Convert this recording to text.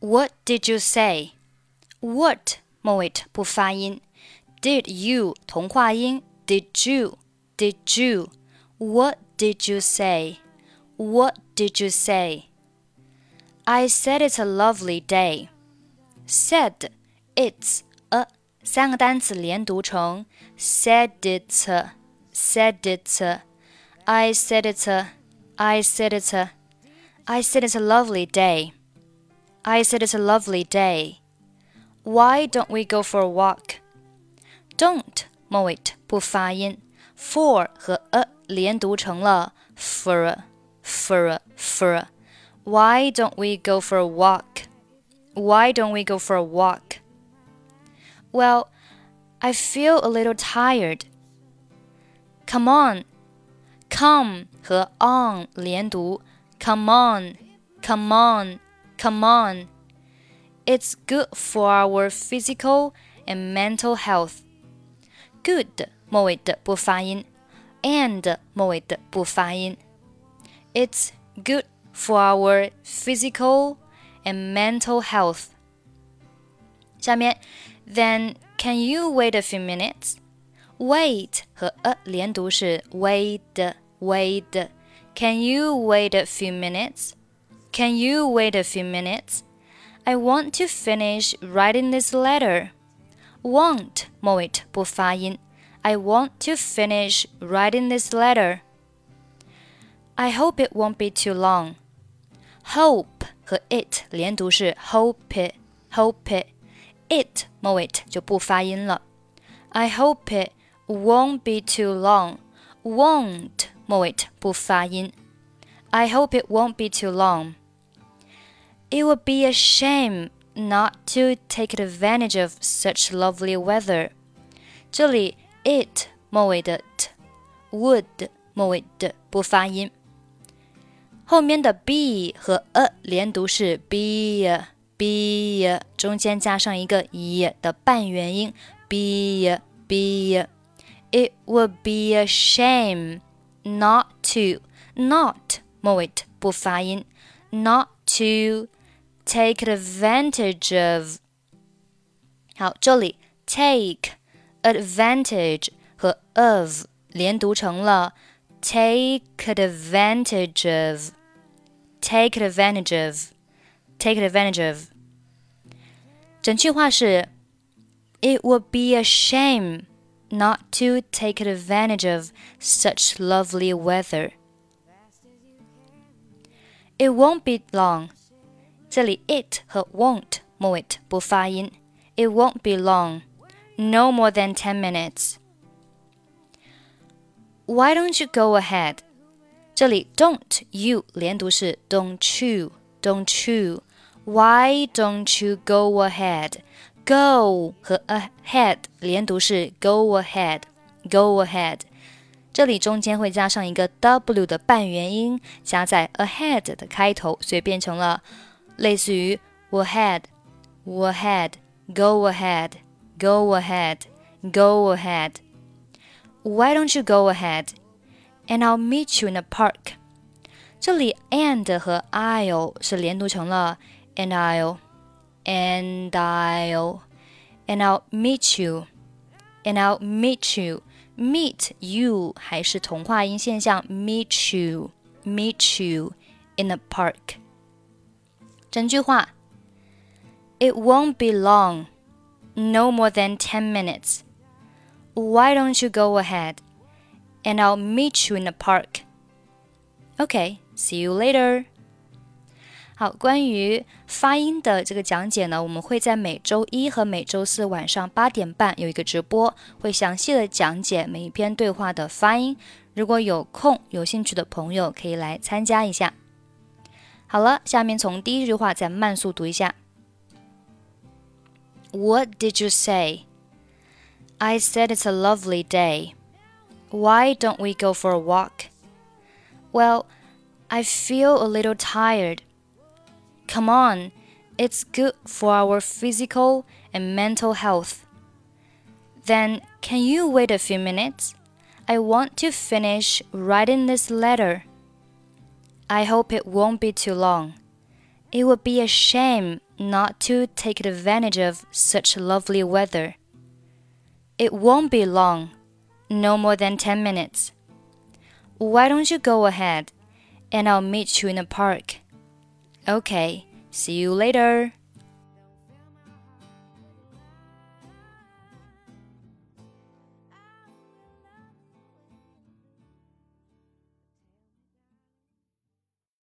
What did you say? What 末尾不发音。Did you 同化音。Did you? Did you? What did you say? What did you say? I said it's a lovely day. Said it's a 三个单词连读成 said it's a, said it's a, I said it's a, I said it's a, I said it's a lovely day. I said it's a lovely day. Why don't we go for a walk? Don't 末尾不发音，for 和 a 连读成了 for for for. Why don't we go for a walk? Why don't we go for a walk? Well, I feel a little tired. Come on. Come 和 on 连读，Come on, come on, come on. It's good for our physical and mental health. Good 末尾的不发音，and 末尾的不发音。It's good for our physical and mental health. 下面，Then can you wait a few minutes? Wait 和 a 连读是 wait wait. Can you wait a few minutes? Can you wait a few minutes? I want to finish writing this letter. Want 末尾不发音。I want to finish writing this letter. I hope it won't be too long. Hope 和 it 连读是 hope it, hope it. It 末尾就不发音了。I hope it won't be too long. Won't 末尾不发音。I hope it won't be too long. It would be a shame not to take advantage of such lovely weather. 这里 it 末尾的 t would 末尾的不发音。后面的 be 和 a 连读是 be be，中间加上一个 e 的半元音 be be。It would be a shame not to not 末尾不发音，not to take advantage of。好，这里 take advantage 和 of 连读成了 take advantage of。take advantage of, take advantage of。整句话是：It would be a shame not to take advantage of such lovely weather. It won't be long. 这里 it 和 won't 末尾不发音。It won't be long. No more than ten minutes. Why don't you go ahead? 这里 don't you 连读是 don't you don't you Why don't you go ahead? Go 和 ahead 连读是 go ahead go ahead。这里中间会加上一个 w 的半元音，加在 ahead 的开头，所以变成了 类似于 ahead ahead go ahead go ahead go ahead。Why don't you go ahead? and I'll meet you in the park。这里 and 和 I'll 是连读成了 and I'll and I'll and I'll meet you and I'll meet you meet you 还是同化音现象 meet you meet you in the park。 整句话 It won't be long, no more than ten minutes. Why don't you go ahead? and I'll meet you in the park. Okay, see you later. 好，关于发音的这个讲解呢，我们会在每周一和每周四晚上八点半有一个直播，会详细的讲解每一篇对话的发音。如果有空有兴趣的朋友，可以来参加一下。好了，下面从第一句话再慢速读一下。What did you say? I said it's a lovely day. Why don't we go for a walk? Well, I feel a little tired. Come on, it's good for our physical and mental health. Then, can you wait a few minutes? I want to finish writing this letter. I hope it won't be too long. It would be a shame not to take advantage of such lovely weather. It won't be long, no more than ten minutes. Why don't you go ahead, and I'll meet you in the park? Okay, see you later.